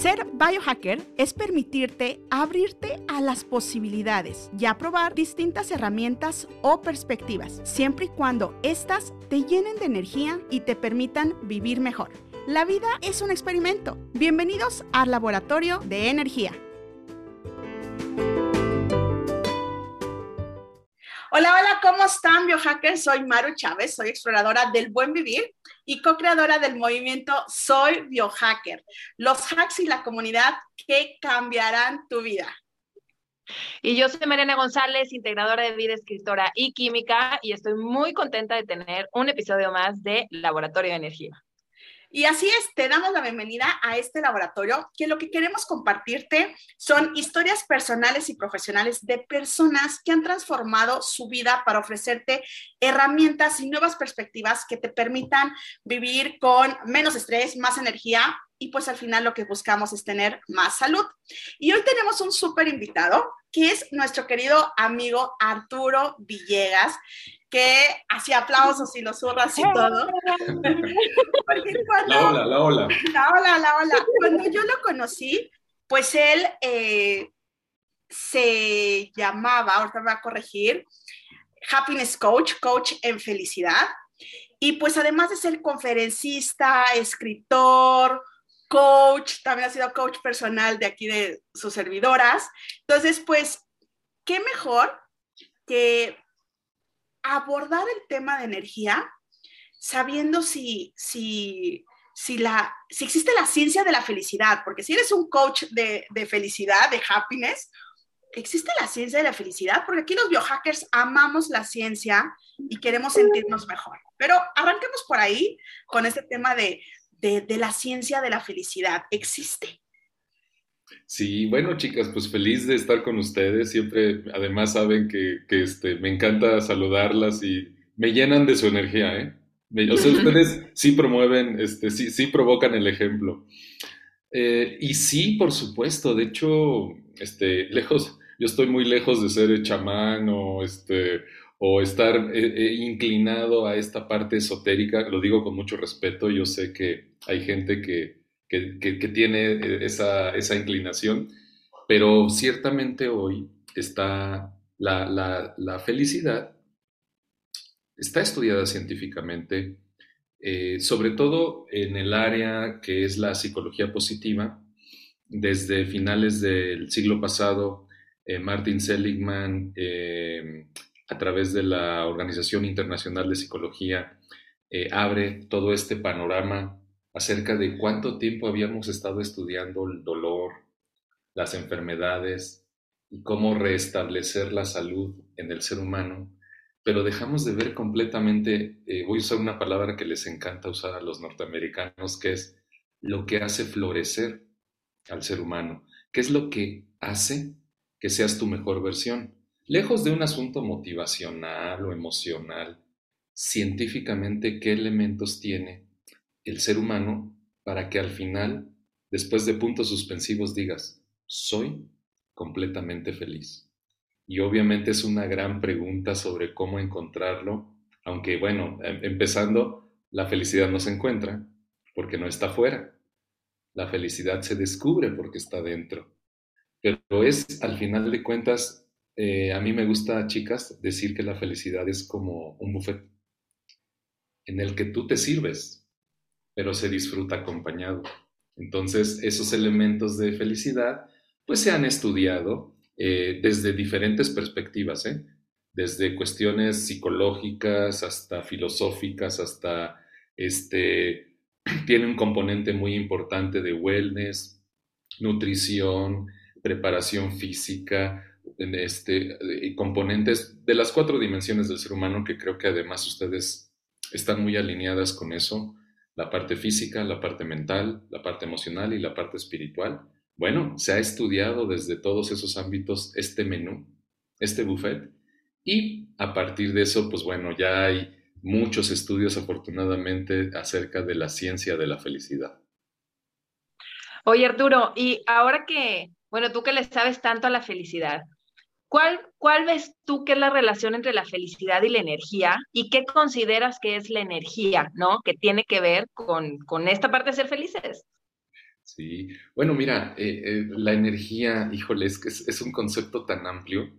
Ser biohacker es permitirte abrirte a las posibilidades y a probar distintas herramientas o perspectivas, siempre y cuando éstas te llenen de energía y te permitan vivir mejor. La vida es un experimento. Bienvenidos al Laboratorio de Energía. Hola, hola, ¿cómo están biohackers? Soy Maru Chávez, soy exploradora del buen vivir y co-creadora del movimiento Soy Biohacker, los hacks y la comunidad que cambiarán tu vida. Y yo soy Mariana González, integradora de vida, escritora y química, y estoy muy contenta de tener un episodio más de Laboratorio de Energía. Y así es, te damos la bienvenida a este laboratorio, que lo que queremos compartirte son historias personales y profesionales de personas que han transformado su vida para ofrecerte herramientas y nuevas perspectivas que te permitan vivir con menos estrés, más energía y pues al final lo que buscamos es tener más salud. Y hoy tenemos un súper invitado que es nuestro querido amigo Arturo Villegas, que hacía aplausos y los zurras y todo. la ola, la ola. La ola, la ola. Cuando yo lo conocí, pues él eh, se llamaba, ahorita me va a corregir, Happiness Coach, coach en felicidad. Y pues además de ser conferencista, escritor, coach, también ha sido coach personal de aquí de sus servidoras. Entonces, pues, ¿qué mejor que abordar el tema de energía sabiendo si, si, si, la, si existe la ciencia de la felicidad, porque si eres un coach de, de felicidad, de happiness, existe la ciencia de la felicidad, porque aquí los biohackers amamos la ciencia y queremos sentirnos mejor. Pero arranquemos por ahí con este tema de, de, de la ciencia de la felicidad. ¿Existe? Sí, bueno, chicas, pues feliz de estar con ustedes. Siempre, además, saben que, que este, me encanta saludarlas y me llenan de su energía, ¿eh? O sea, ustedes sí promueven, este, sí, sí provocan el ejemplo. Eh, y sí, por supuesto, de hecho, este, lejos, yo estoy muy lejos de ser chamán o, este, o estar eh, eh, inclinado a esta parte esotérica, lo digo con mucho respeto, yo sé que hay gente que, que, tiene eh, esa, esa, inclinación, pero ciertamente hoy está la, la, la felicidad, está estudiada científicamente, eh, sobre todo en el área que es la psicología positiva. Desde finales del siglo pasado, eh, Martin Seligman, a través de la Organización Internacional de Psicología, abre todo este panorama acerca de cuánto tiempo habíamos estado estudiando el dolor, las enfermedades y cómo restablecer la salud en el ser humano, pero dejamos de ver completamente, eh, voy a usar una palabra que les encanta usar a los norteamericanos, que es lo que hace florecer al ser humano, qué es lo que hace que seas tu mejor versión. Lejos de un asunto motivacional o emocional, científicamente, ¿qué elementos tiene el ser humano para que al final, después de puntos suspensivos, digas, soy completamente feliz. Y obviamente es una gran pregunta sobre cómo encontrarlo, aunque bueno, em, empezando, la felicidad no se encuentra porque no está fuera. La felicidad se descubre porque está dentro. Pero es, al final de cuentas, eh, a mí me gusta, chicas, decir que la felicidad es como un buffet en el que tú te sirves pero se disfruta acompañado. Entonces, esos elementos de felicidad, pues se han estudiado eh, desde diferentes perspectivas, ¿eh? desde cuestiones psicológicas hasta filosóficas, hasta este, tiene un componente muy importante de wellness, nutrición, preparación física, este, componentes de las cuatro dimensiones del ser humano que creo que además ustedes están muy alineadas con eso la parte física, la parte mental, la parte emocional y la parte espiritual. Bueno, se ha estudiado desde todos esos ámbitos este menú, este buffet, y a partir de eso, pues bueno, ya hay muchos estudios afortunadamente acerca de la ciencia de la felicidad. Oye, Arturo, y ahora que, bueno, tú que le sabes tanto a la felicidad, ¿Cuál, ¿Cuál ves tú que es la relación entre la felicidad y la energía? ¿Y qué consideras que es la energía, ¿no? Que tiene que ver con, esta parte de ser felices. Sí, bueno, mira, eh, eh, la energía, híjole, es es, un concepto tan amplio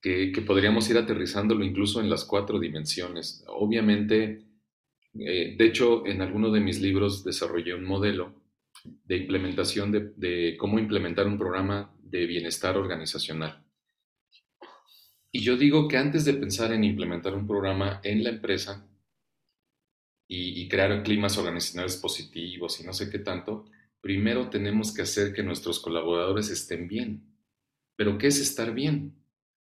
que, podríamos ir aterrizándolo incluso en las cuatro dimensiones. Obviamente, eh, de hecho, en alguno de mis libros desarrollé un modelo de implementación de, cómo implementar un programa de bienestar organizacional. Y yo digo que antes de pensar en implementar un programa en la empresa y, crear climas organizacionales positivos y no sé qué tanto, primero tenemos que hacer que nuestros colaboradores estén bien. ¿Pero qué es estar bien?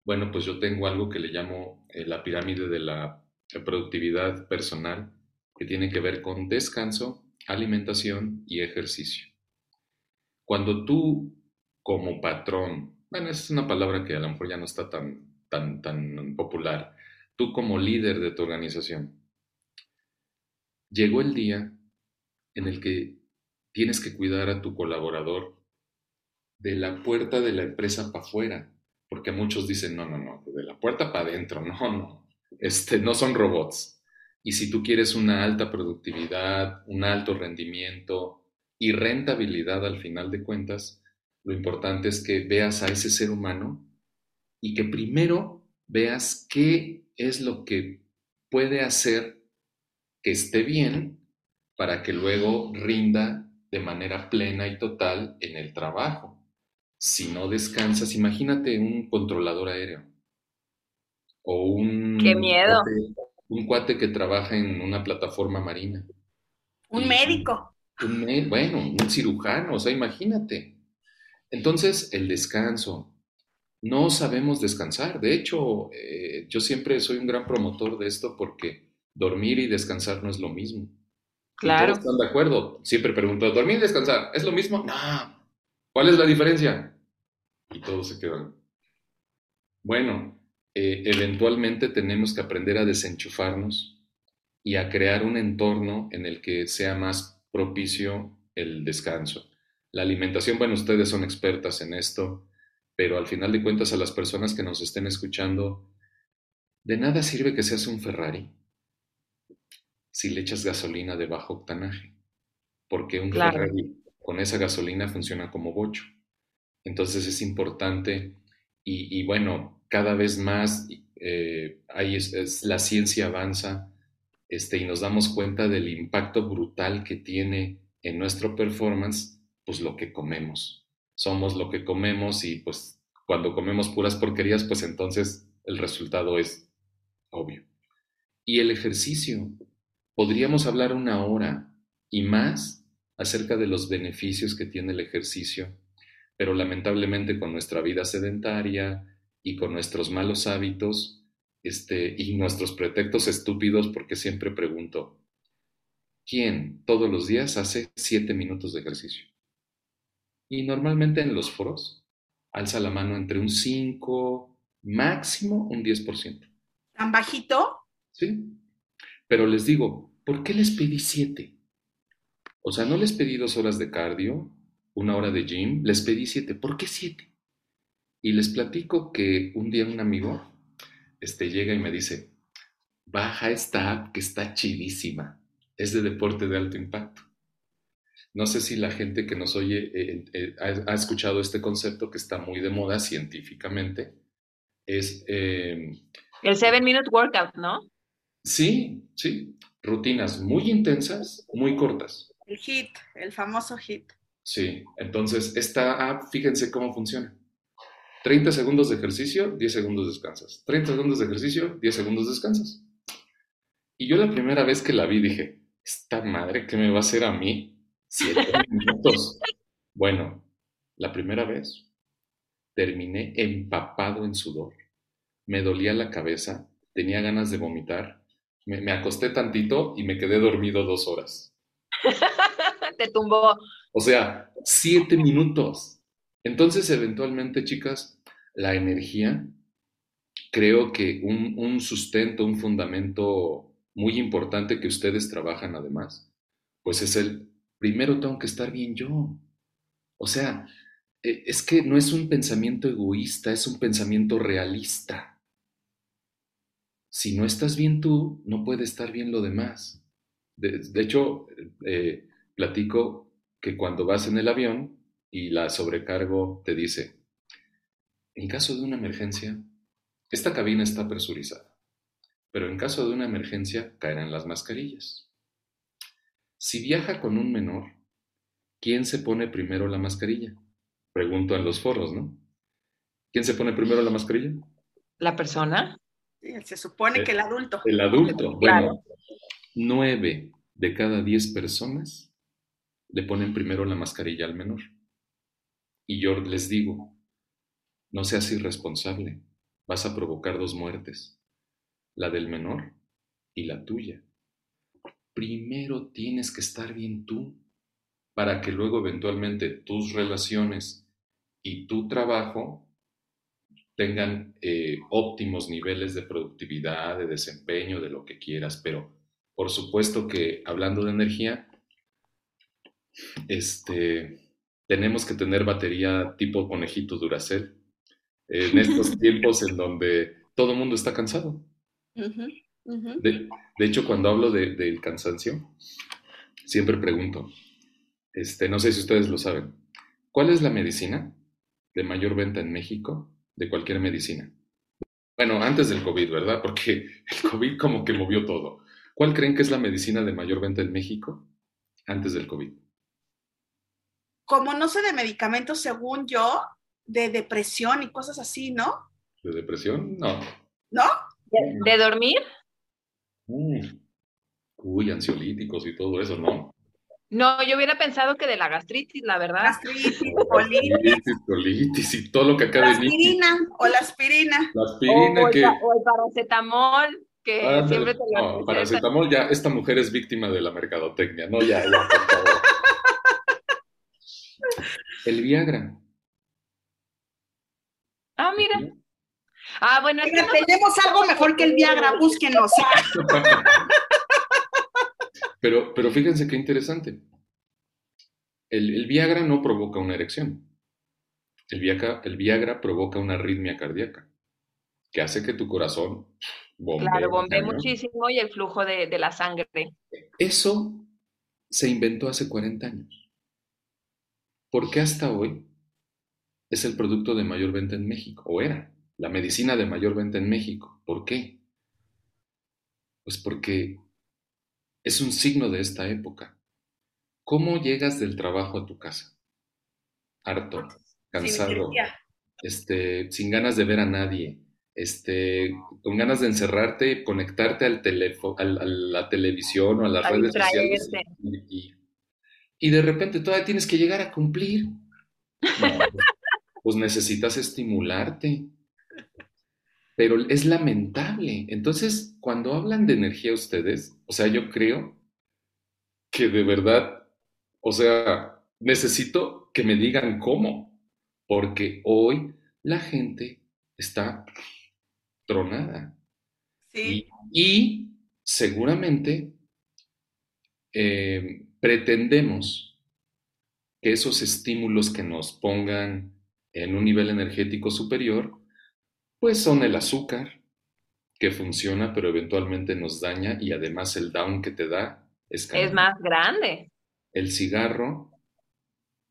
Bueno, pues yo tengo algo que le llamo eh, la pirámide de la productividad personal, que tiene que ver con descanso, alimentación y ejercicio. Cuando tú como patrón, bueno, es una palabra que a lo mejor ya no está tan, tan, tan popular, tú como líder de tu organización, llegó el día en el que tienes que cuidar a tu colaborador de la puerta de la empresa para afuera, porque muchos dicen, no, no, no, de la puerta para adentro, no, no, este, no son robots. Y si tú quieres una alta productividad, un alto rendimiento y rentabilidad al final de cuentas, lo importante es que veas a ese ser humano y que primero veas qué es lo que puede hacer que esté bien para que luego rinda de manera plena y total en el trabajo. Si no descansas, imagínate un controlador aéreo o un... ¡Qué miedo! un cuate que trabaja en una plataforma marina. Un médico. Un, bueno, un cirujano, o sea, imagínate. Entonces, el descanso. No sabemos descansar. De hecho, eh, yo siempre soy un gran promotor de esto porque dormir y descansar no es lo mismo. Claro. ¿Están de acuerdo? Siempre pregunto, ¿dormir y descansar es lo mismo? No. ¿Cuál es la diferencia? Y todos se quedan. Bueno, eh, eventualmente tenemos que aprender a desenchufarnos y a crear un entorno en el que sea más propicio el descanso. La alimentación, bueno, ustedes son expertas en esto, pero al final de cuentas a las personas que nos estén escuchando, de nada sirve que seas un Ferrari si le echas gasolina de bajo octanaje, porque un Ferrari con esa gasolina funciona como bocho. Entonces es importante y, bueno, cada vez más eh, es, la ciencia avanza este, y nos damos cuenta del impacto brutal que tiene en nuestro performance, pues lo que comemos. Somos lo que comemos y pues cuando comemos puras porquerías, pues entonces el resultado es obvio. Y el ejercicio, Podríamos hablar una hora y más acerca de los beneficios que tiene el ejercicio, pero lamentablemente con nuestra vida sedentaria y con nuestros malos hábitos este, y nuestros pretextos estúpidos, porque siempre pregunto, ¿quién todos los días hace siete minutos de ejercicio? Y normalmente en los foros alza la mano entre un 5, máximo un 10%. ¿Tan bajito? Sí. Pero les digo, ¿por qué les pedí siete? O sea, no les pedí dos horas de cardio, una hora de gym, les pedí siete. ¿Por qué siete? Y les platico que un día un amigo este, llega y me dice, baja esta app que está chidísima, es de deporte de alto impacto. No sé si la gente que nos oye eh, eh, ha, escuchado este concepto que está muy de moda científicamente. Es... Eh, el Seven Minute Workout, ¿no? Sí, sí. Rutinas muy intensas, muy cortas. El HIT, el famoso HIT. Sí, entonces esta app, fíjense cómo funciona. 30 segundos de ejercicio, 10 segundos descansas. 30 segundos de ejercicio, 10 segundos descansas. Y yo la primera vez que la vi dije, esta madre, ¿qué me va a hacer a mí? Siete minutos. Bueno, la primera vez terminé empapado en sudor. Me dolía la cabeza, tenía ganas de vomitar me, acosté tantito y me quedé dormido dos horas. Te tumbó. O sea, siete minutos. Entonces, eventualmente, chicas, la energía, creo que un, un, sustento, un fundamento muy importante que ustedes trabajan además, pues es el, primero tengo que estar bien yo. O sea, e, es que no es un pensamiento egoísta, es un pensamiento realista si no estás bien tú, no puede estar bien lo demás. De, hecho, eh, platico que cuando vas en el avión y la sobrecargo te dice, en caso de una emergencia, esta cabina está presurizada, pero en caso de una emergencia caerán las mascarillas. Si viaja con un menor, ¿quién se pone primero la mascarilla? Pregunto en los foros, ¿no? ¿Quién se pone primero la mascarilla? ¿La persona? se supone que el adulto. El adulto. Bueno, nueve de cada diez personas le ponen primero la mascarilla al menor. Y yo les digo, no seas irresponsable, vas a provocar dos muertes, la del menor y la tuya. Primero tienes que estar bien tú, para que luego eventualmente tus relaciones y tu trabajo tengan eh, óptimos niveles de productividad, de desempeño, de lo que quieras, pero por supuesto que hablando de energía, este, tenemos que tener batería tipo conejito Duracell en estos tiempos en donde todo el mundo está cansado. De, hecho, cuando hablo del cansancio, siempre pregunto, este, no sé si ustedes lo saben, ¿cuál es la medicina de mayor venta en México de cualquier medicina? Bueno, antes del COVID, ¿verdad? Porque el COVID como que movió todo. ¿Cuál creen que es la medicina de mayor venta en México antes del COVID? Como no sé de medicamentos, según yo, de depresión y cosas así, ¿no? ¿De depresión? No. ¿No? ¿De, dormir? Mm. Uy, ansiolíticos y todo eso, ¿no? No, yo hubiera pensado que de la gastritis, la verdad. Gastritis, colitis. colitis y todo lo que acaba de La aspirina o la aspirina. La aspirina o, que... o el paracetamol, que siempre te lo No, paracetamol ya, esta mujer es víctima de la mercadotecnia, no, ya, ya, El Viagra. Ah, mira. Ah, bueno, es que tenemos algo mejor que el Viagra, búsquenos. pero, pero fíjense qué interesante. El, Viagra no provoca una erección. El Viagra, el Viagra provoca una arritmia cardíaca, que hace que tu corazón bombee. Claro, bombee muchísimo y el flujo de, de la sangre. Eso se inventó hace 40 años. ¿Por qué hasta hoy es el producto de mayor venta en México, o era la medicina de mayor venta en México. ¿Por qué? Pues porque es un signo de esta época. ¿Cómo llegas del trabajo a tu casa? Harto, cansado, sin, este, sin ganas de ver a nadie, este, con ganas de encerrarte, conectarte al teléfono, a la televisión o a las redes sociales. Y, y, de repente todavía tienes que llegar a cumplir. No, pues necesitas estimularte. Pero es lamentable. Entonces, cuando hablan de energía ustedes, o sea, yo creo que de verdad, o sea, necesito que me digan cómo, porque hoy la gente está tronada. Sí. Y, seguramente eh, pretendemos que esos estímulos que nos pongan en un nivel energético superior, pues son el azúcar, que funciona pero eventualmente nos daña y además el down que te da es, es más grande. El cigarro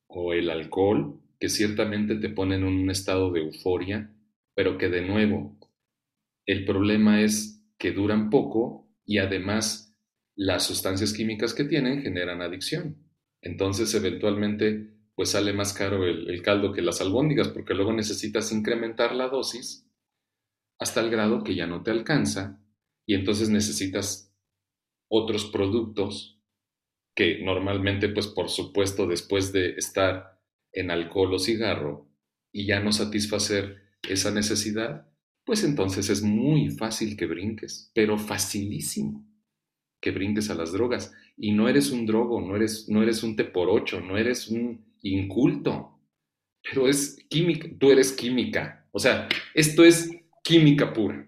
o el alcohol, que ciertamente te pone en un estado de euforia, pero que de nuevo, el problema es que duran poco y además las sustancias químicas que tienen generan adicción. Entonces, eventualmente pues sale más caro el, caldo que las albóndigas, porque luego necesitas incrementar la dosis hasta el grado que ya no te alcanza y entonces necesitas otros productos que normalmente, pues por supuesto, después de estar en alcohol o cigarro y ya no satisfacer esa necesidad, pues entonces es muy fácil que brinques, pero facilísimo que brinques a las drogas. Y no eres un drogo, no eres, no eres un te por ocho, no eres un inculto, pero es química, tú eres química, o sea, esto es química pura.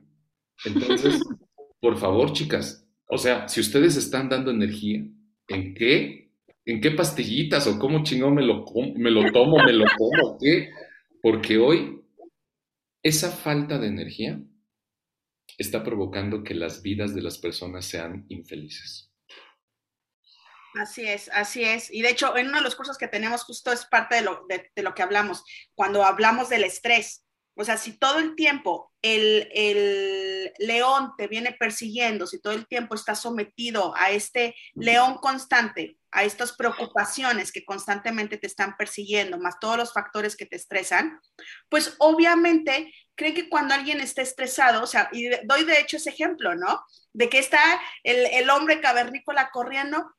Entonces, por favor, chicas, o sea, si ustedes están dando energía, ¿en qué? ¿En qué pastillitas o cómo chingón me lo, me lo tomo, me lo como? ¿Qué? Porque hoy esa falta de energía está provocando que las vidas de las personas sean infelices. Así es, así es. Y de hecho, en uno de los cursos que tenemos justo es parte de lo, de, lo que hablamos, cuando hablamos del estrés. O sea, si todo el tiempo el, el, león te viene persiguiendo, si todo el tiempo estás sometido a este león constante, a estas preocupaciones que constantemente te están persiguiendo, más todos los factores que te estresan, pues obviamente creen que cuando alguien está estresado, o sea, y doy de hecho ese ejemplo, ¿no? De que está el, el hombre cavernícola corriendo,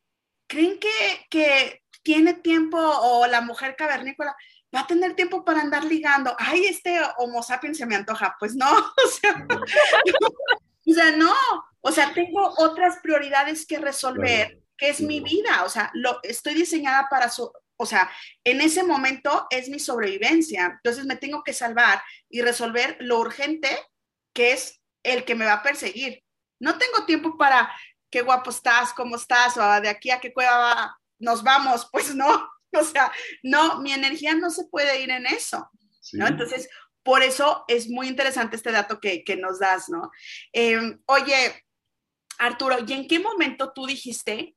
creen que, que tiene tiempo o la mujer cavernícola va a tener tiempo para andar ligando. Ay, este Homo sapiens se me antoja. Pues no, o sea, o sea no. O sea, tengo otras prioridades que resolver, que es mi vida. O sea, lo, estoy diseñada para su, o sea, en ese momento es mi sobrevivencia. Entonces me tengo que salvar y resolver lo urgente que es el que me va a perseguir. No tengo tiempo para qué guapo estás, cómo estás, o de aquí a qué cueva nos vamos. Pues no, O sea, no, mi energía no se puede ir en eso, ¿no? Entonces, por eso es muy interesante este dato que, nos das, ¿no? Em, oye, Arturo, ¿y en qué momento tú dijiste,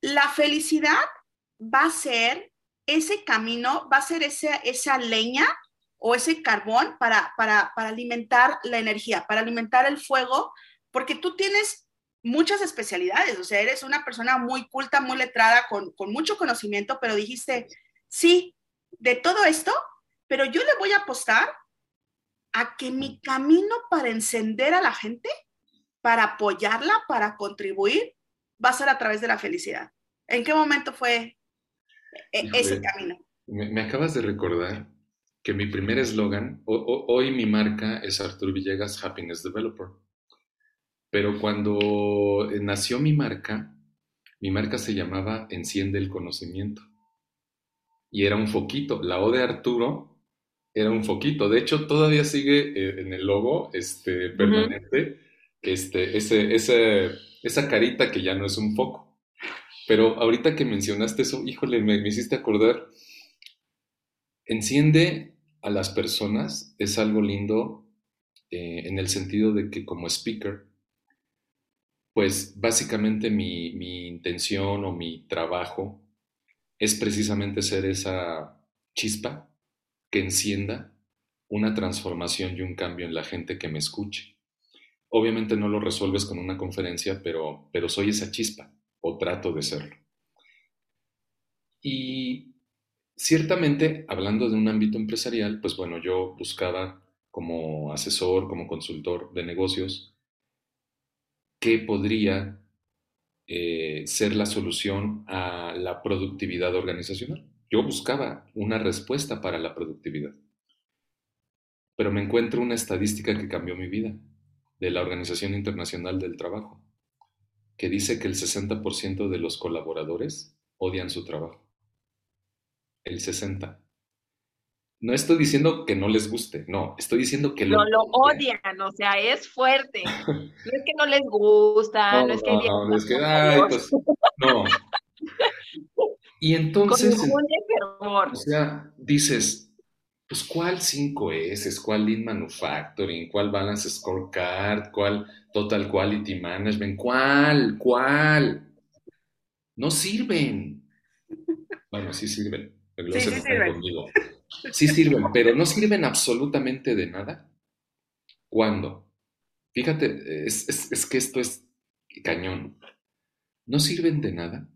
la felicidad va a ser ese camino, va a ser esa, esa leña o ese carbón para, para, para alimentar la energía, para alimentar el fuego, porque tú tienes muchas especialidades, o sea, eres una persona muy culta, muy letrada, con, mucho conocimiento, pero dijiste, sí, de todo esto, pero yo le voy a apostar a que mi camino para encender a la gente, para apoyarla, para contribuir, va a ser a través de la felicidad. ¿En qué momento fue e, ese camino? Me, acabas de recordar que mi primer eslogan, hoy mi marca es Arturo Villegas Happiness Developer. Pero cuando eh, nació mi marca, mi marca se llamaba Enciende el Conocimiento. Y era un foquito. La O de Arturo era un foquito. De hecho, todavía sigue eh, en el logo este, permanente este, ese, ese, esa carita que ya no es un foco. Pero ahorita que mencionaste eso, híjole, me, me hiciste acordar. Enciende a las personas es algo lindo eh, en el sentido de que como speaker pues básicamente mi, intención o mi trabajo es precisamente ser esa chispa que encienda una transformación y un cambio en la gente que me escuche. Obviamente no lo resuelves con una conferencia, pero, pero soy esa chispa o trato de serlo. Y ciertamente, hablando de un ámbito empresarial, pues bueno, yo buscaba como asesor, como consultor de negocios, qué podría eh, ser la solución a la productividad organizacional. Yo buscaba una respuesta para la productividad, pero me encuentro una estadística que cambió mi vida de la Organización Internacional del Trabajo, que dice que el 60% de los colaboradores odian su trabajo. El 60%. No estoy diciendo que no les guste, no, estoy diciendo que lo... No, lo odian, o sea, es fuerte. No es que no les gusta, no, es que... No, no, es que... Ay, pues, no. Y entonces... o sea, dices, pues ¿cuál 5S? ¿Cuál Lean Manufacturing? ¿Cuál Balance Scorecard? ¿Cuál Total Quality Management? ¿Cuál? ¿Cuál? No sirven. Bueno, sí sirven. sí, sí sirven. Sí sirven, pero no sirven absolutamente de nada. ¿Cuándo? Fíjate, es, que esto es cañón. No sirven de nada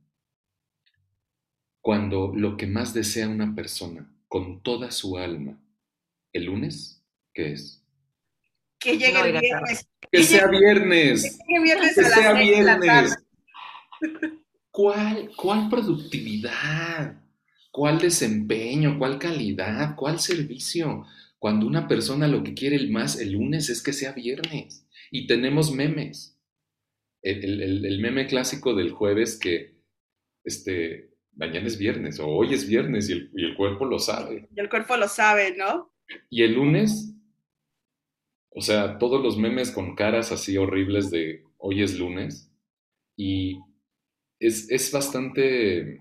cuando lo que más desea una persona con toda su alma el lunes, ¿qué es? Que llegue el viernes. Que, sea viernes. Que, viernes que sea viernes. ¿Cuál, ¿Cuál productividad? ¿Cuál desempeño? ¿Cuál calidad? ¿Cuál servicio? Cuando una persona lo que quiere el más el lunes es que sea viernes. Y tenemos memes. El, meme clásico del jueves que este, mañana es viernes o hoy es viernes y el, y el cuerpo lo sabe. Y el cuerpo lo sabe, ¿no? Y el lunes, o sea, todos los memes con caras así horribles de hoy es lunes. Y es, es bastante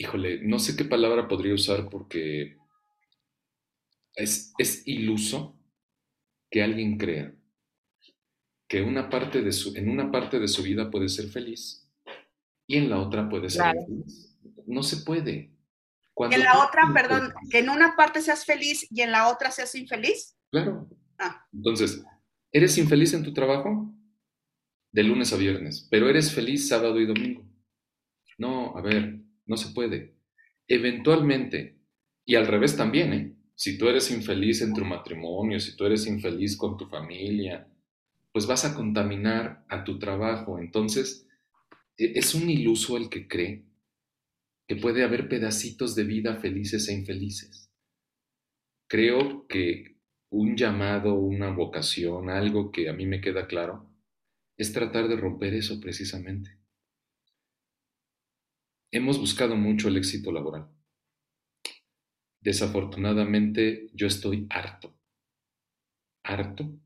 híjole, no sé qué palabra podría usar porque es, iluso que alguien crea que una parte de su, en una parte de su vida puede ser feliz y en la otra puede ser infeliz. No se puede. en la otra, perdón, que en una parte seas feliz y en la otra seas infeliz. Claro. Ah. Entonces, ¿eres infeliz en tu trabajo? De lunes a viernes, pero eres feliz sábado y domingo. No, a ver, no se puede. Eventualmente, y al revés también, ¿eh? Si tú eres infeliz en tu matrimonio, si tú eres infeliz con tu familia, pues vas a contaminar a tu trabajo. Entonces, e, es un iluso el que cree que puede haber pedacitos de vida felices e infelices. Creo que un llamado, una vocación, algo que a mí me queda claro, es tratar de romper eso precisamente. Hemos buscado mucho el éxito laboral. Desafortunadamente yo estoy harto, harto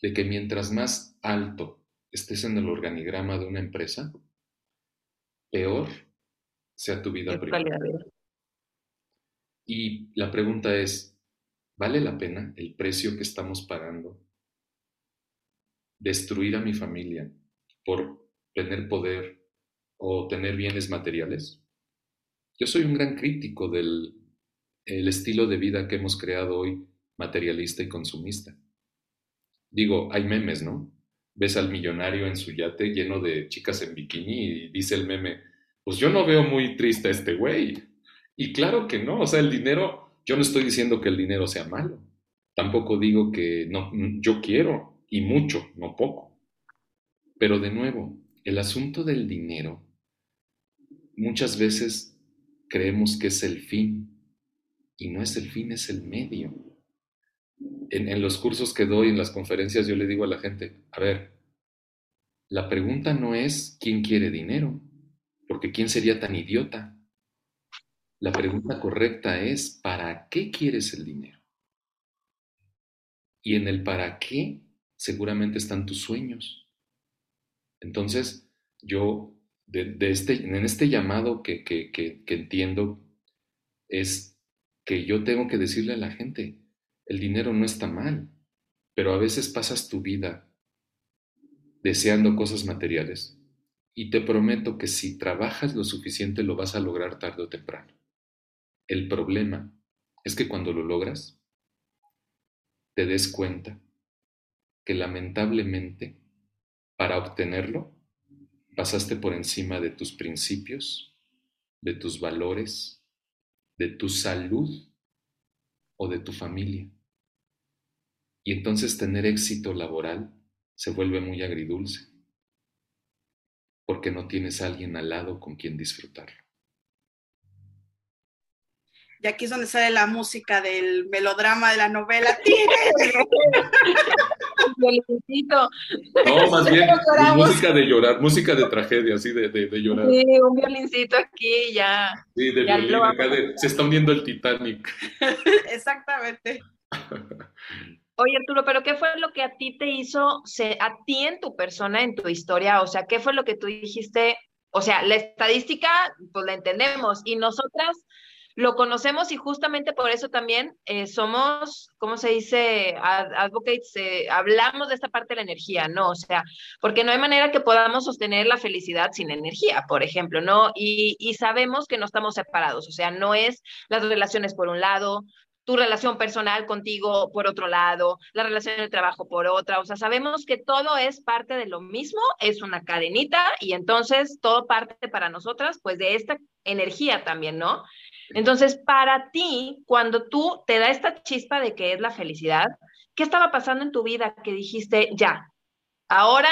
de que mientras más alto estés en el organigrama de una empresa, peor sea tu vida privada. Y la pregunta es, ¿vale la pena el precio que estamos pagando? Destruir a mi familia por tener poder o tener bienes materiales. Yo soy un gran crítico del el estilo de vida que hemos creado hoy, materialista y consumista. Digo, hay memes, ¿no? Ves al millonario en su yate lleno de chicas en bikini y dice el meme, pues yo no veo muy triste a este güey. Y claro que no, o sea, el dinero, yo no estoy diciendo que el dinero sea malo. Tampoco digo que no, yo quiero y mucho, no poco. Pero de nuevo, el asunto del dinero, muchas veces creemos que es el fin y no es el fin, es el medio. En, los cursos que doy, en las conferencias, yo le digo a la gente, a ver, la pregunta no es quién quiere dinero, porque quién sería tan idiota. La pregunta correcta es, ¿para qué quieres el dinero? Y en el para qué seguramente están tus sueños. Entonces, yo, de, este, en este llamado que, que, que entiendo, es que yo tengo que decirle a la gente, el dinero no está mal, pero a veces pasas tu vida deseando cosas materiales y te prometo que si trabajas lo suficiente lo vas a lograr tarde o temprano. El problema es que cuando lo logras, te des cuenta que lamentablemente para obtenerlo pasaste por encima de tus principios, de tus valores, de tu salud o de tu familia. Y entonces tener éxito laboral se vuelve muy agridulce, porque no tienes a alguien al lado con quien disfrutarlo. Y aquí es donde sale la música del melodrama de la novela. violincito. No, más bien música de llorar, música de tragedia, así de, de, llorar. Sí, un violincito aquí ya. Sí, de violín, acá se está hundiendo el Titanic. Exactamente. Oye, Arturo, pero ¿qué fue lo que a ti te hizo, a ti en tu persona, en tu historia? O sea, ¿qué fue lo que tú dijiste? O sea, la estadística, pues la entendemos, y nosotras lo conocemos y justamente por eso también eh, somos, ¿cómo se dice? advocates, eh, hablamos de esta parte de la energía, ¿no? O sea, porque no hay manera que podamos sostener la felicidad sin energía, por ejemplo, ¿no? Y, y sabemos que no estamos separados, o sea, no es las relaciones por un lado, tu relación personal contigo por otro lado, la relación de trabajo por otra, o sea, sabemos que todo es parte de lo mismo, es una cadenita y entonces todo parte para nosotras, pues de esta energía también, ¿no? Entonces, para ti, cuando tú te da esta chispa de que es la felicidad, ¿qué estaba pasando en tu vida que dijiste, ya, ahora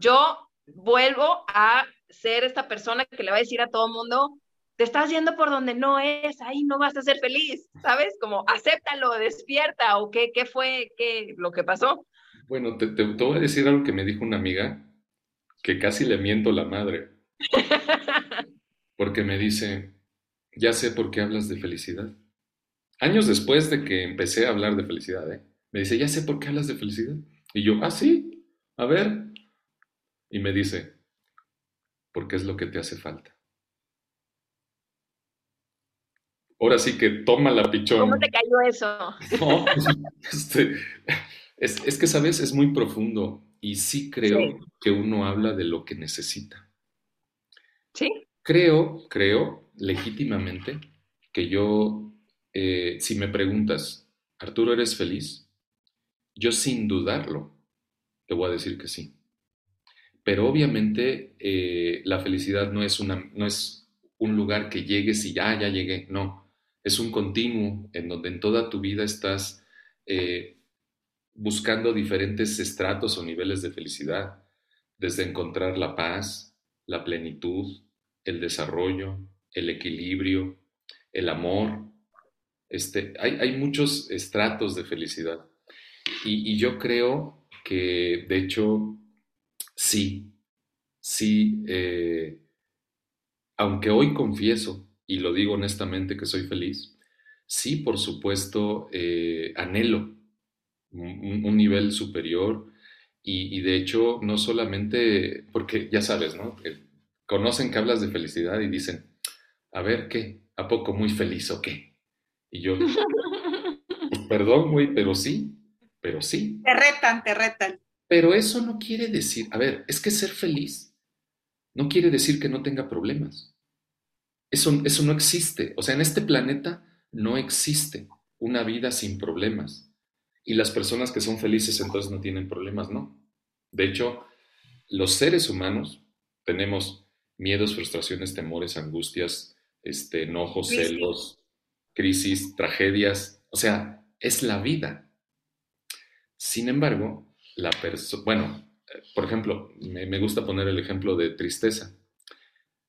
yo vuelvo a ser esta persona que le va a decir a todo mundo, te estás yendo por donde no es, ahí no vas a ser feliz, ¿sabes? Como acéptalo, despierta, o qué, qué fue qué, lo que pasó. Bueno, te, te, voy a decir algo que me dijo una amiga, que casi le miento la madre. Porque me dice, ya sé por qué hablas de felicidad. Años después de que empecé a hablar de felicidad, ¿eh? me dice, ya sé por qué hablas de felicidad. Y yo, ah, sí, a ver. Y me dice, porque es lo que te hace falta. Ahora sí que toma la pichón. ¿Cómo te cayó eso? No, este, Es, que, ¿sabes? Es muy profundo y sí creo que uno habla de lo que necesita. Sí. Creo, creo legítimamente que yo, eh, si me preguntas, Arturo, ¿eres feliz? Yo sin dudarlo, te voy a decir que sí. Pero obviamente eh, la felicidad no es, una, no es un lugar que llegues y ya, ya llegué. No, es un continuo en donde en toda tu vida estás eh, buscando diferentes estratos o niveles de felicidad, desde encontrar la paz, la plenitud, el desarrollo, el equilibrio, el amor. Este, hay, hay muchos estratos de felicidad. Y, yo creo que, de hecho, sí, sí, eh, aunque hoy confieso, y lo digo honestamente que soy feliz, sí, por supuesto, eh, anhelo un, nivel superior y, de hecho no solamente, porque ya sabes, ¿no? Conocen que hablas de felicidad y dicen, a ver, ¿qué? ¿A poco muy feliz o qué? Y yo, pues, perdón, güey, pero sí, pero sí. Te retan, te retan. Pero eso no quiere decir, a ver, es que ser feliz no quiere decir que no tenga problemas. Eso, eso no existe. O sea, en este planeta no existe una vida sin problemas. Y las personas que son felices entonces no tienen problemas, ¿no? De hecho, los seres humanos tenemos miedos, frustraciones, temores, angustias, este, enojos, celos, crisis, tragedias. O sea, es la vida. Sin embargo, la persona, bueno, por ejemplo, me, me gusta poner el ejemplo de tristeza.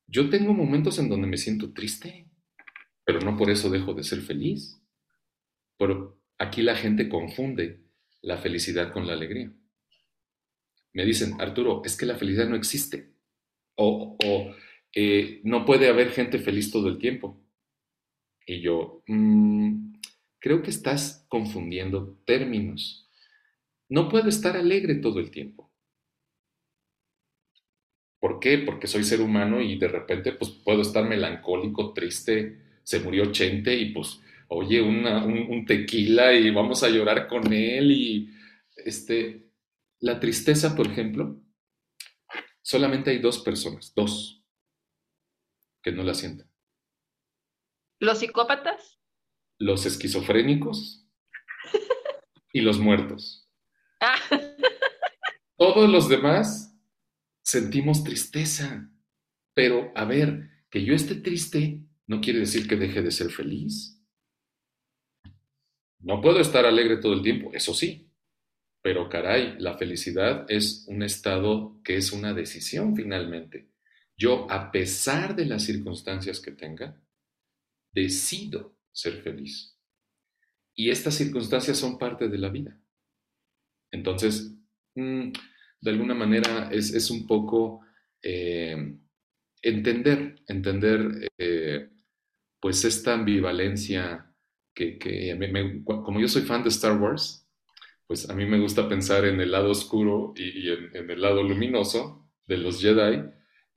Yo tengo momentos en donde me siento triste, pero no por eso dejo de ser feliz. Pero aquí la gente confunde la felicidad con la alegría. Me dicen, Arturo, es que la felicidad no existe. O, eh, no puede haber gente feliz todo el tiempo. Y yo, mm, creo que estás confundiendo términos. No puedo estar alegre todo el tiempo. ¿Por qué? Porque soy ser humano y de repente pues puedo estar melancólico, triste, se murió Chente y pues, oye, un, tequila y vamos a llorar con él y este, la tristeza, por ejemplo, solamente hay dos personas, dos, que no la sienten. ¿Los psicópatas? Los esquizofrénicos y los muertos. Ah. Todos los demás sentimos tristeza. Pero, a ver, que yo esté triste no quiere decir que deje de ser feliz. No puedo estar alegre todo el tiempo, eso sí. Pero caray, la felicidad es un estado que es una decisión finalmente. Yo, a pesar de las circunstancias que tenga, decido ser feliz. Y estas circunstancias son parte de la vida. Entonces, mm, de alguna manera es, un poco eh, entender, entender eh, pues esta ambivalencia que, como yo soy fan de Star Wars, pues a mí me gusta pensar en el lado oscuro y, en, el lado luminoso de los Jedi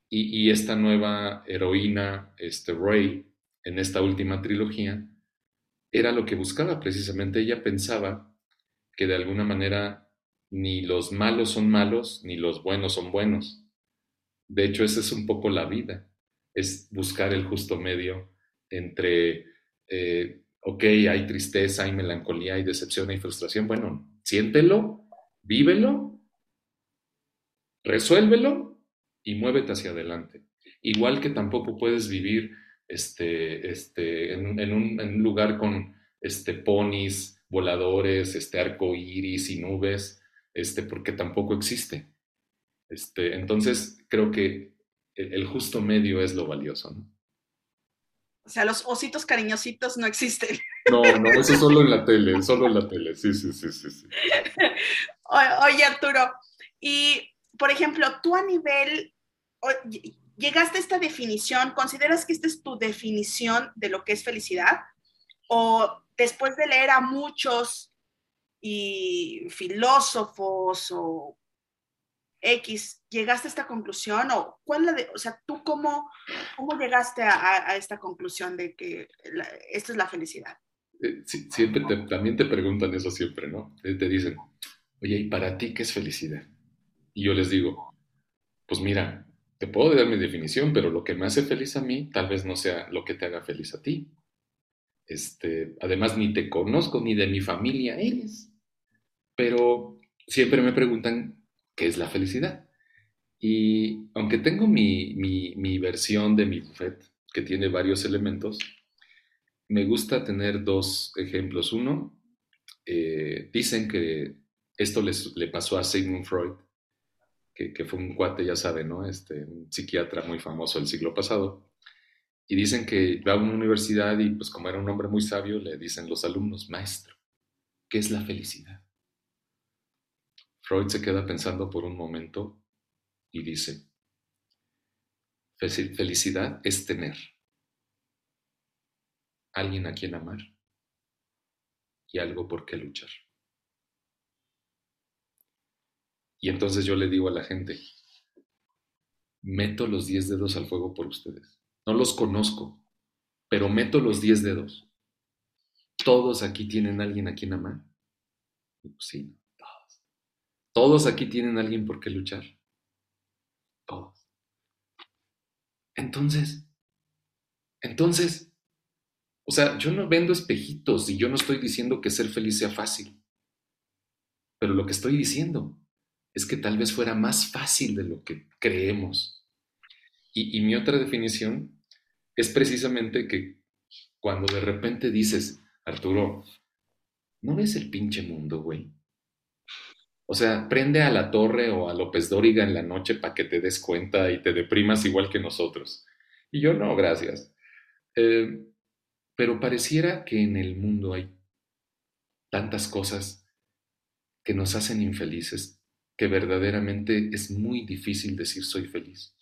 y, esta nueva heroína, este Rey, en esta última trilogía, era lo que buscaba precisamente. Ella pensaba que de alguna manera ni los malos son malos, ni los buenos son buenos. De hecho, esa es un poco la vida, es buscar el justo medio entre, eh, ok, hay tristeza, hay melancolía, hay decepción, hay frustración. Bueno, siéntelo, vívelo, resuélvelo y muévete hacia adelante. Igual que tampoco puedes vivir este, este, en, un, lugar con este, ponis, voladores, este, arco iris y nubes este, porque tampoco existe. Este, entonces, creo que el, justo medio es lo valioso, ¿no? O sea, los ositos cariñositos no existen. No, no, eso solo en la tele, solo en la tele, sí, sí, sí, sí. sí. Oye, Arturo, y por ejemplo, tú a nivel, llegaste a esta definición, ¿consideras que esta es tu definición de lo que es felicidad? ¿O después de leer a muchos y filósofos o X, ¿llegaste a esta conclusión? ¿O cuál la de, o sea, tú cómo, cómo llegaste a, esta conclusión de que esto es la felicidad? Eh, siempre también te preguntan eso siempre, ¿no? Te dicen, oye, ¿y para ti qué es felicidad? Y yo les digo, pues mira, te puedo dar mi definición, pero lo que me hace feliz a mí tal vez no sea lo que te haga feliz a ti. Este, además, ni te conozco ni de mi familia eres. Pero siempre me preguntan qué es la felicidad. Y aunque tengo mi, mi versión de mi buffet, que tiene varios elementos, me gusta tener dos ejemplos. Uno, eh, dicen que esto le pasó a Sigmund Freud, que, fue un cuate, ya saben, ¿no? Este, un psiquiatra muy famoso del siglo pasado. Y dicen que va a una universidad y pues como era un hombre muy sabio, le dicen los alumnos, maestro, ¿qué es la felicidad? Freud se queda pensando por un momento y dice, felicidad es tener alguien a quien amar y algo por qué luchar. Y entonces yo le digo a la gente, meto los diez dedos al fuego por ustedes. No los conozco, pero meto los diez dedos. ¿Todos aquí tienen alguien a quien amar? Pues sí. ¿Todos aquí tienen alguien por qué luchar? Todos. Entonces, entonces, o sea, yo no vendo espejitos y yo no estoy diciendo que ser feliz sea fácil. Pero lo que estoy diciendo es que tal vez fuera más fácil de lo que creemos. Y, mi otra definición es precisamente que cuando de repente dices, Arturo, ¿no ves el pinche mundo, güey? O sea, prende a la torre o a López Dóriga en la noche para que te des cuenta y te deprimas igual que nosotros. Y yo no, gracias. Eh, pero pareciera que en el mundo hay tantas cosas que nos hacen infelices que verdaderamente es muy difícil decir soy feliz.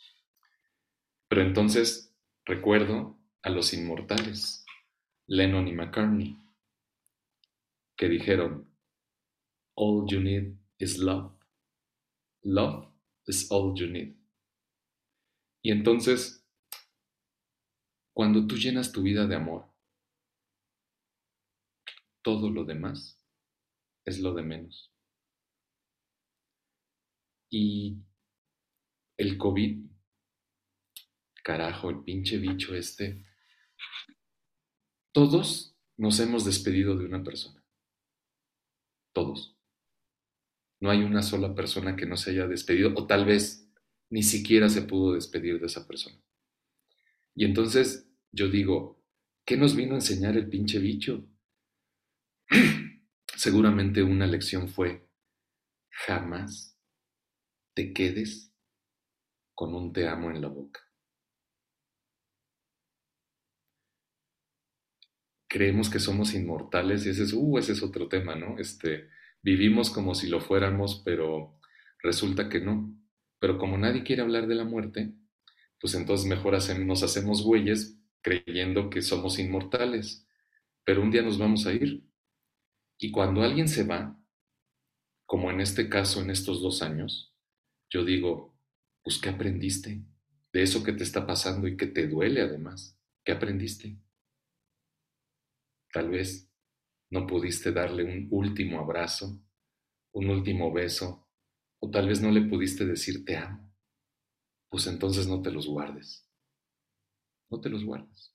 Pero entonces recuerdo a los inmortales, Lennon y McCartney, que dijeron, All you need is love. Love is all you need. Y entonces, cuando tú llenas tu vida de amor, todo lo demás es lo de menos. Y el COVID, carajo, el pinche bicho este, todos nos hemos despedido de una persona. Todos. No hay una sola persona que no se haya despedido, o tal vez ni siquiera se pudo despedir de esa persona. Y entonces yo digo, ¿qué nos vino a enseñar el pinche bicho? Seguramente una lección fue, jamás te quedes con un te amo en la boca. Creemos que somos inmortales y ese es, uh, ese es otro tema, ¿no? Este, vivimos como si lo fuéramos, pero resulta que no. Pero como nadie quiere hablar de la muerte, pues entonces mejor nos hacemos güeyes creyendo que somos inmortales. Pero un día nos vamos a ir y cuando alguien se va, como en este caso, en estos dos años, yo digo, pues ¿qué aprendiste de eso que te está pasando y que te duele además? ¿Qué aprendiste? Tal vez no pudiste darle un último abrazo, un último beso, o tal vez no le pudiste decir te amo. Pues entonces no te los guardes. No te los guardes.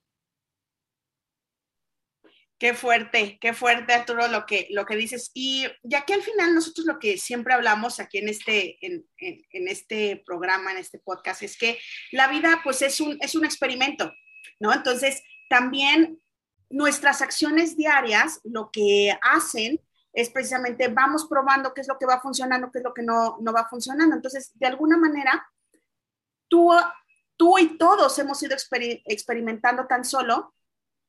Qué fuerte, qué fuerte, Arturo, lo que, lo que dices. Y ya que al final nosotros lo que siempre hablamos aquí en este, en, este programa, en este podcast, es que la vida pues es un, es un experimento, ¿no? Entonces, también nuestras acciones diarias lo que hacen es precisamente vamos probando qué es lo que va funcionando, qué es lo que no, no va funcionando. Entonces, de alguna manera, tú, tú y todos hemos ido experimentando tan solo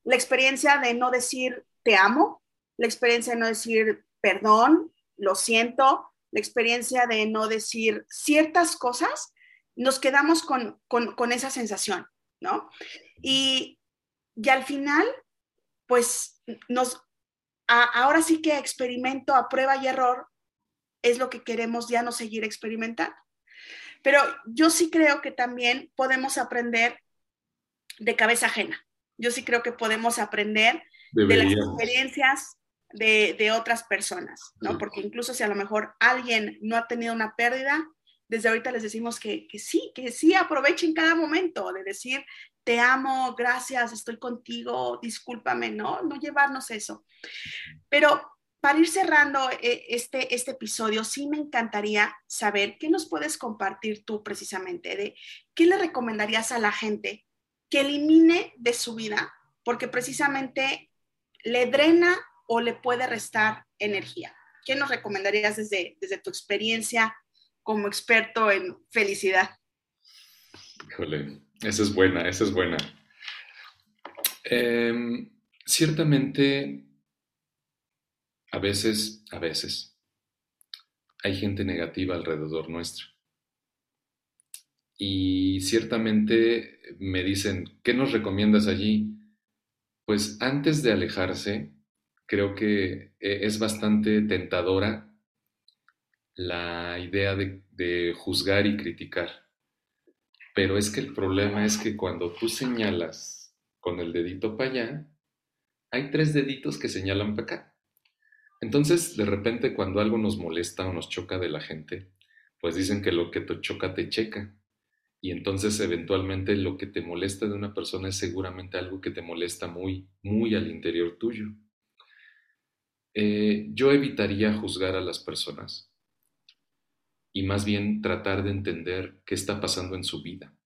la experiencia de no decir te amo, la experiencia de no decir perdón, lo siento, la experiencia de no decir ciertas cosas, nos quedamos con, esa sensación, ¿no? Y, y, al final, pues nos, ahora sí que experimento a prueba y error es lo que queremos ya no seguir experimentando. Pero yo sí creo que también podemos aprender de cabeza ajena yo sí creo que podemos aprender de las experiencias de, otras personas, ¿no? Porque incluso si a lo mejor alguien no ha tenido una pérdida, desde ahorita les decimos que, que, sí, que sí aprovechen cada momento de decir, te amo, gracias, estoy contigo, discúlpame, ¿no? No llevarnos eso. Pero para ir cerrando eh, este, este episodio, sí me encantaría saber qué nos puedes compartir tú precisamente, de qué le recomendarías a la gente que elimine de su vida, porque precisamente le drena o le puede restar energía. ¿Qué nos recomendarías desde, desde tu experiencia como experto en felicidad? Híjole, esa es buena, esa es buena. Em, ciertamente, a veces, a veces, hay gente negativa alrededor nuestro. Y ciertamente me dicen, ¿qué nos recomiendas allí? Pues antes de alejarse, creo que eh, es bastante tentadora la idea de, juzgar y criticar. Pero es que el problema es que cuando tú señalas con el dedito para allá, hay tres deditos que señalan para acá. Entonces, de repente, cuando algo nos molesta o nos choca de la gente, pues dicen que lo que te choca te checa. Y entonces, eventualmente, lo que te molesta de una persona es seguramente algo que te molesta muy, muy al interior tuyo. Eh, yo evitaría juzgar a las personas y más bien tratar de entender qué está pasando en su vida,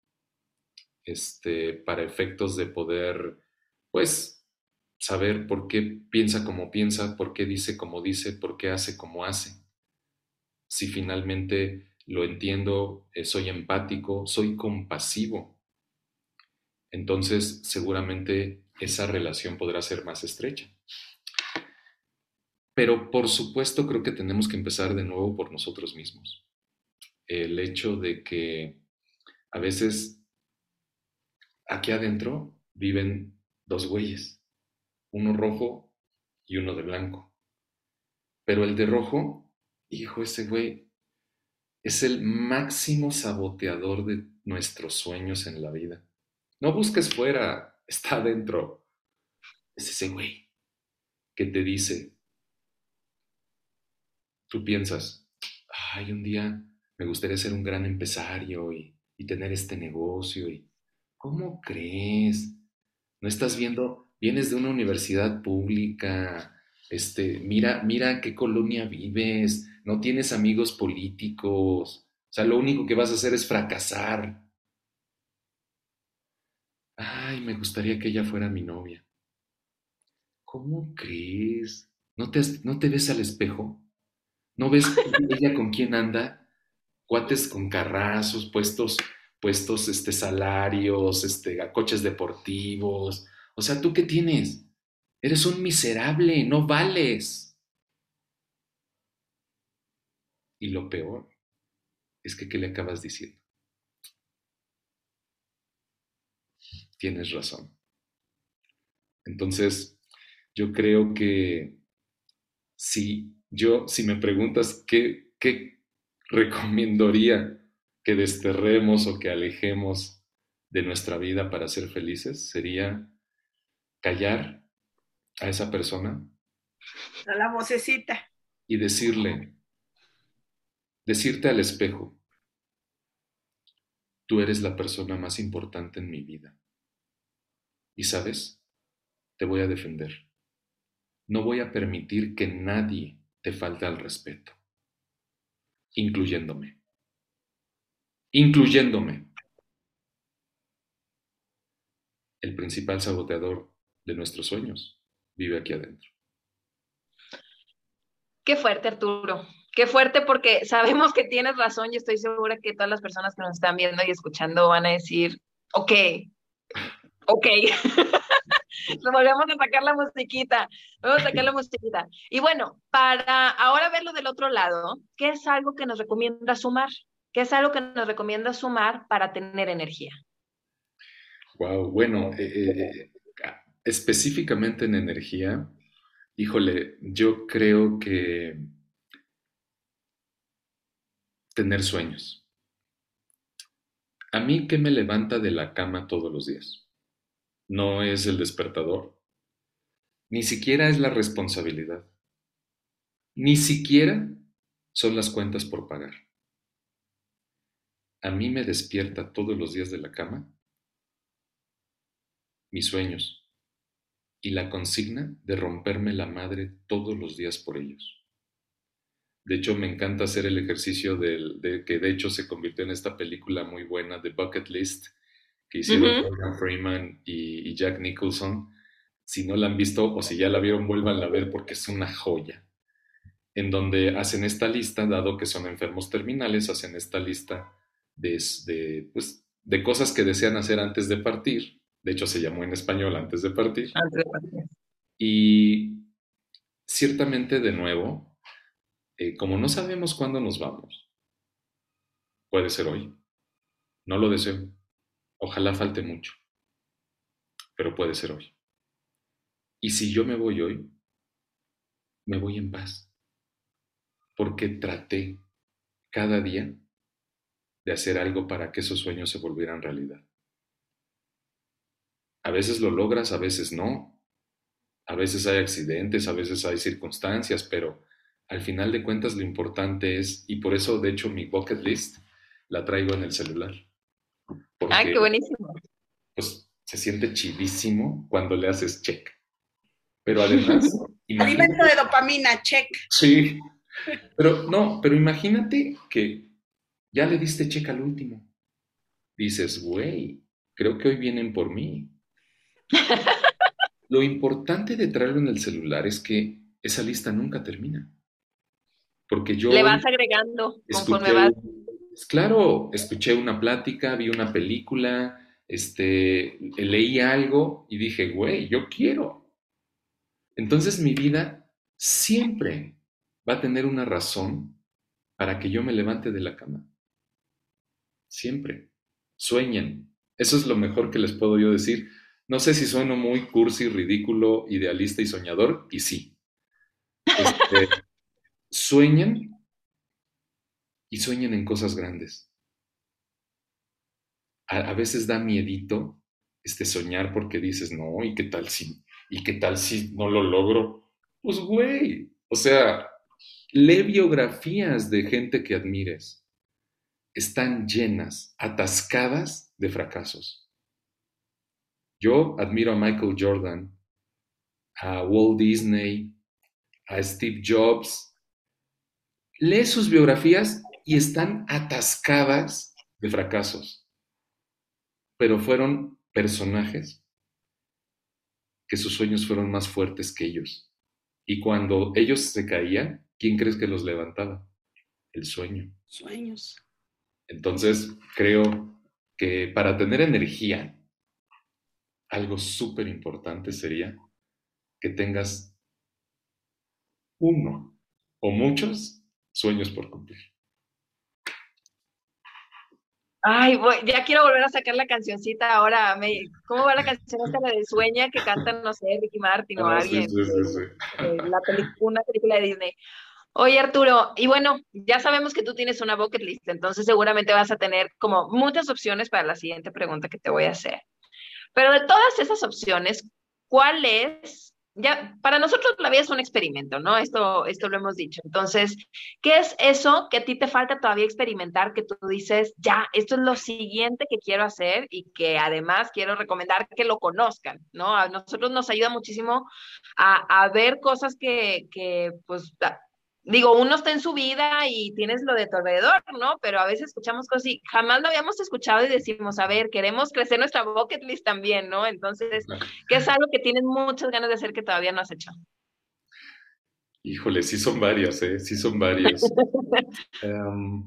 este, para efectos de poder, pues, saber por qué piensa como piensa, por qué dice como dice, por qué hace como hace. Si finalmente lo entiendo, eh, soy empático, soy compasivo, entonces seguramente esa relación podrá ser más estrecha. Pero por supuesto creo que tenemos que empezar de nuevo por nosotros mismos. El hecho de que a veces aquí adentro viven dos güeyes, uno rojo y uno de blanco. Pero el de rojo, hijo, ese güey es el máximo saboteador de nuestros sueños en la vida. No busques fuera, está adentro. Es ese güey que te dice, tú piensas, ay, un día me gustaría ser un gran empresario y, tener este negocio. Y, ¿Cómo crees? No estás viendo, vienes de una universidad pública, este, mira, mira qué colonia vives, no tienes amigos políticos, o sea, lo único que vas a hacer es fracasar. Ay, me gustaría que ella fuera mi novia. ¿Cómo crees? ¿No te, ¿No te ves al espejo? ¿No ves ella con quién anda? Cuates con carrazos, puestos, puestos este, salarios, este, coches deportivos. O sea, ¿tú qué tienes? Eres un miserable, no vales. Y lo peor es que, ¿qué le acabas diciendo? Tienes razón. Entonces, yo creo que si yo, si me preguntas qué, qué recomendaría que desterremos o que alejemos de nuestra vida para ser felices, sería callar a esa persona. A la vocecita. Y decirle, decirte al espejo, tú eres la persona más importante en mi vida. Y sabes, te voy a defender. No voy a permitir que nadie te falta el respeto, incluyéndome. Incluyéndome. El principal saboteador de nuestros sueños vive aquí adentro. Qué fuerte, Arturo. Qué fuerte porque sabemos que tienes razón y estoy segura que todas las personas que nos están viendo y escuchando van a decir, ok, ok. Volvemos a sacar la musiquita, vamos a sacar la musiquita. Y bueno, para ahora verlo del otro lado, ¿qué es algo que nos recomienda sumar? ¿Qué es algo que nos recomienda sumar para tener energía? Wow, bueno, eh, eh, específicamente en energía, híjole, yo creo que tener sueños. A mí, ¿qué me levanta de la cama todos los días? No es el despertador, ni siquiera es la responsabilidad. ni siquiera son las cuentas por pagar. A mí me despierta todos los días de la cama mis sueños y la consigna de romperme la madre todos los días por ellos. De hecho, me encanta hacer el ejercicio de, que de hecho se convirtió en esta película muy buena de Bucket List que hicieron Morgan Freeman y, y, Jack Nicholson. Si no la han visto o si ya la vieron, vuelvan a ver porque es una joya. En donde hacen esta lista, dado que son enfermos terminales, hacen esta lista de, de, pues, de cosas que desean hacer antes de partir de hecho, se llamó en español antes de partir. Antes de partir. Y ciertamente, de nuevo, eh, como no sabemos cuándo nos vamos, puede ser hoy. No lo deseo. Ojalá falte mucho. Pero puede ser hoy. Y si yo me voy hoy, me voy en paz. Porque traté cada día de hacer algo para que esos sueños se volvieran realidad. A veces lo logras, a veces no. A veces hay accidentes, a veces hay circunstancias, pero al final de cuentas lo importante es, y por eso de hecho mi bucket list la traigo en el celular. Ah, qué buenísimo. Pues se siente chidísimo cuando le haces check. Pero además... Alimento de dopamina, check. Sí. Pero no, pero imagínate que ya le diste check al último. Dices, güey, creo que hoy vienen por mí. Lo importante de traerlo en el celular es que esa lista nunca termina. Porque yo... Le vas agregando conforme vas. Claro, escuché una plática, vi una película, este, leí algo y dije, güey, yo quiero. Entonces mi vida siempre va a tener una razón para que yo me levante de la cama. Siempre. Sueñen. Eso es lo mejor que les puedo yo decir. No sé si sueno muy cursi, ridículo, idealista y soñador, y sí. Este, sueñen y sueñen en cosas grandes. A, veces da miedito este soñar porque dices, no, ¿y qué tal si, y qué tal si no lo logro? Pues güey, o sea, lee biografías de gente que admires. Están llenas, atascadas de fracasos. Yo admiro a Michael Jordan, a Walt Disney, a Steve Jobs. Lee sus biografías y están atascadas de fracasos, pero fueron personajes que sus sueños fueron más fuertes que ellos. Y cuando ellos se caían, ¿quién crees que los levantaba? El sueño. Sueños. Entonces, creo que para tener energía, algo súper importante sería que tengas uno o muchos sueños por cumplir. Ay, ya quiero volver a sacar la cancioncita ahora. Me, ¿Cómo va la canción esta la de Sueña que cantan, no sé, Ricky Martin o ah, alguien? Sí, sí, sí, la una película de Disney. Oye, Arturo, y bueno, ya sabemos que tú tienes una bucket list, entonces seguramente vas a tener como muchas opciones para la siguiente pregunta que te voy a hacer. Pero de todas esas opciones, ¿cuál es? Ya, para nosotros la vida es un experimento, ¿no? Esto, esto lo hemos dicho. Entonces, ¿qué es eso que a ti te falta todavía experimentar que tú dices, ya, esto es lo siguiente que quiero hacer y que además quiero recomendar que lo conozcan, ¿no? A nosotros nos ayuda muchísimo a, ver cosas que pues, digo, uno está en su vida y tienes lo de tu alrededor, ¿no? Pero a veces escuchamos cosas y jamás lo habíamos escuchado y decimos, a ver, queremos crecer nuestra bucket list también, ¿no? Entonces, ¿qué es algo que tienes muchas ganas de hacer que todavía no has hecho? Híjole, sí son varias, ¿eh? Sí son varias. Em,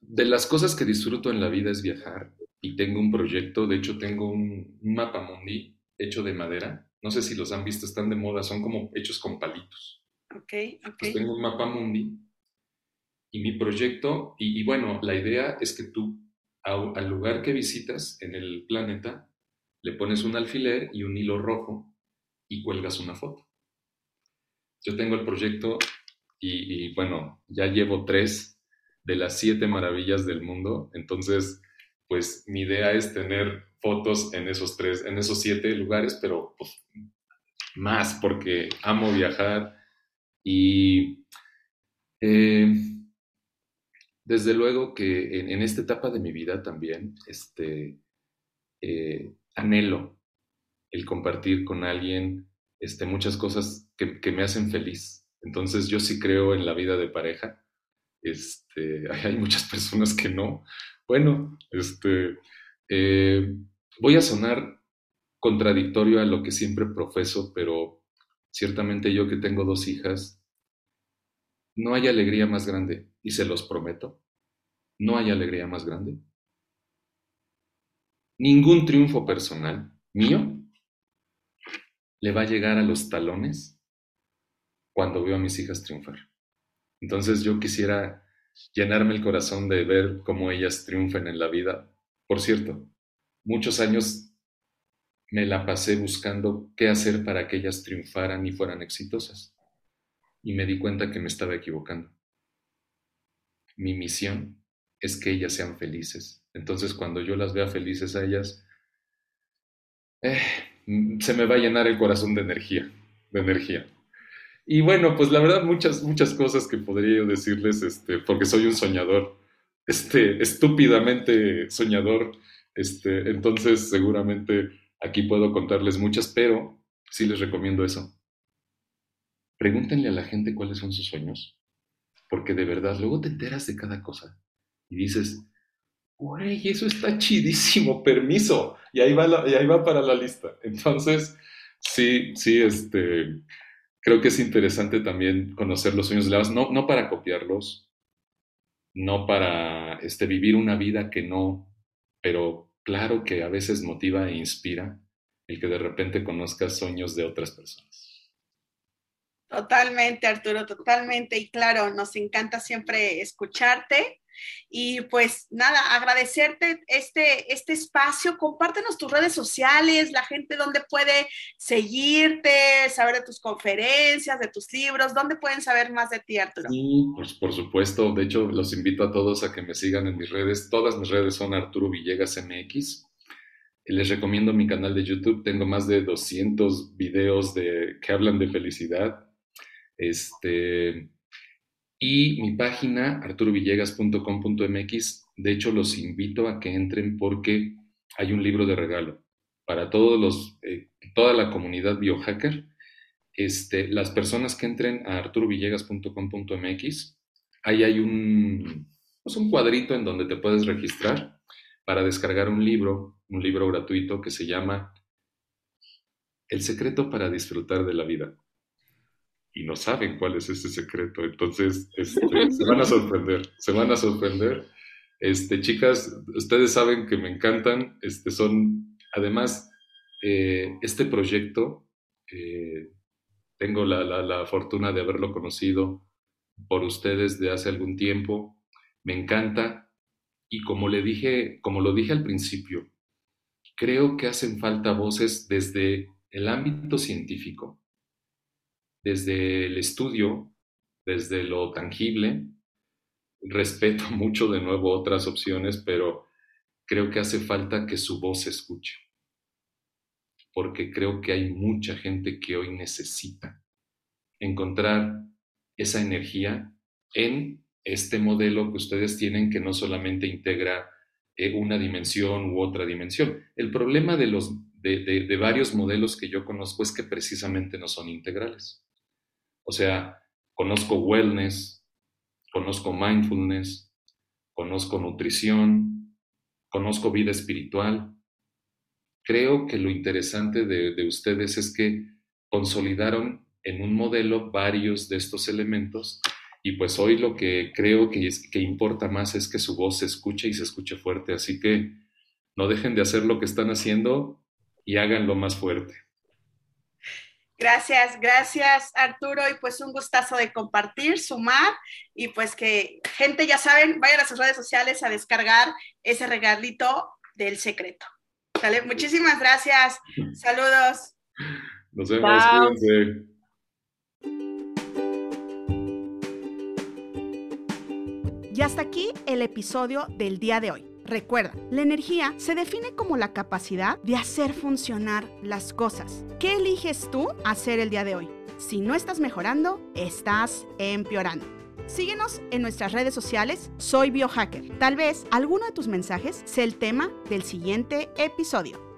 de las cosas que disfruto en la vida es viajar y tengo un proyecto, de hecho tengo un, un mapa mundi hecho de madera. No sé si los han visto, están de moda, son como hechos con palitos. Ok, ok. Pues tengo un mapa mundi y mi proyecto, y, bueno, la idea es que tú al lugar que visitas en el planeta le pones un alfiler y un hilo rojo y cuelgas una foto. Yo tengo el proyecto y, y bueno, ya llevo tres de las siete maravillas del mundo, entonces pues mi idea es tener fotos en esos tres, en esos siete lugares, pero pues más porque amo viajar, Y eh, desde luego que en, esta etapa de mi vida también este, eh, anhelo el compartir con alguien este, muchas cosas que, que, me hacen feliz. Entonces yo sí creo en la vida de pareja. Este, hay muchas personas que no. Bueno, este, eh, voy a sonar contradictorio a lo que siempre profeso, pero ciertamente yo que tengo dos hijas, no hay alegría más grande, y se los prometo, no hay alegría más grande. Ningún triunfo personal mío le va a llegar a los talones cuando veo a mis hijas triunfar. Entonces yo quisiera llenarme el corazón de ver cómo ellas triunfan en la vida. Por cierto, muchos años me la pasé buscando qué hacer para que ellas triunfaran y fueran exitosas. Y me di cuenta que me estaba equivocando. Mi misión es que ellas sean felices. Entonces, cuando yo las vea felices a ellas, eh, se me va a llenar el corazón de energía, de energía. Y bueno, pues la verdad, muchas, muchas cosas que podría yo decirles, este, porque soy un soñador, este, estúpidamente soñador, este, entonces seguramente aquí puedo contarles muchas, pero sí les recomiendo eso. Pregúntenle a la gente cuáles son sus sueños, porque de verdad luego te enteras de cada cosa y dices, güey, eso está chidísimo, permiso, y ahí va, y ahí va para la lista. Entonces, sí, sí, este, creo que es interesante también conocer los sueños de las, no, no para copiarlos, no para este, vivir una vida que no, pero claro que a veces motiva e inspira el que de repente conozcas sueños de otras personas. Totalmente, Arturo, totalmente. Y claro, nos encanta siempre escucharte y pues nada, agradecerte este, este espacio. Compártenos tus redes sociales, la gente donde puede seguirte, saber de tus conferencias, de tus libros, dónde pueden saber más de ti, Arturo. Sí, pues por supuesto. De hecho, los invito a todos a que me sigan en mis redes. Todas mis redes son Arturo Villegas MX. Les recomiendo mi canal de YouTube. Tengo más de 200 videos de, que hablan de felicidad. Este, y mi página, arturovillegas.com.mx, de hecho los invito a que entren porque hay un libro de regalo para todos los, eh, toda la comunidad biohacker. Este, las personas que entren a arturovillegas.com.mx, ahí hay un, pues un cuadrito en donde te puedes registrar para descargar un libro, un libro gratuito que se llama El secreto para disfrutar de la vida y no saben cuál es ese secreto. Entonces, este, se van a sorprender, se van a sorprender. Este, chicas, ustedes saben que me encantan, este, son, además, eh, este proyecto, eh, tengo la, la, la, fortuna de haberlo conocido por ustedes de hace algún tiempo, me encanta y como le dije, como lo dije al principio, creo que hacen falta voces desde el ámbito científico, desde el estudio, desde lo tangible. Respeto mucho de nuevo otras opciones, pero creo que hace falta que su voz se escuche, porque creo que hay mucha gente que hoy necesita encontrar esa energía en este modelo que ustedes tienen que no solamente integra eh, una dimensión u otra dimensión. El problema de, los, de varios modelos que yo conozco es que precisamente no son integrales. O sea, conozco wellness, conozco mindfulness, conozco nutrición, conozco vida espiritual. Creo que lo interesante de, ustedes es que consolidaron en un modelo varios de estos elementos y pues hoy lo que creo que, que importa más es que su voz se escuche y se escuche fuerte. Así que no dejen de hacer lo que están haciendo y háganlo más fuerte. Gracias, gracias Arturo y pues un gustazo de compartir, sumar y pues que gente ya saben, vayan a sus redes sociales a descargar ese regalito del secreto. ¿Sale? Muchísimas gracias. Saludos. Nos vemos, cuídense. Y hasta aquí el episodio del día de hoy. Recuerda, la energía se define como la capacidad de hacer funcionar las cosas. ¿Qué eliges tú hacer el día de hoy? Si no estás mejorando, estás empeorando. Síguenos en nuestras redes sociales, soy biohacker. Tal vez alguno de tus mensajes sea el tema del siguiente episodio.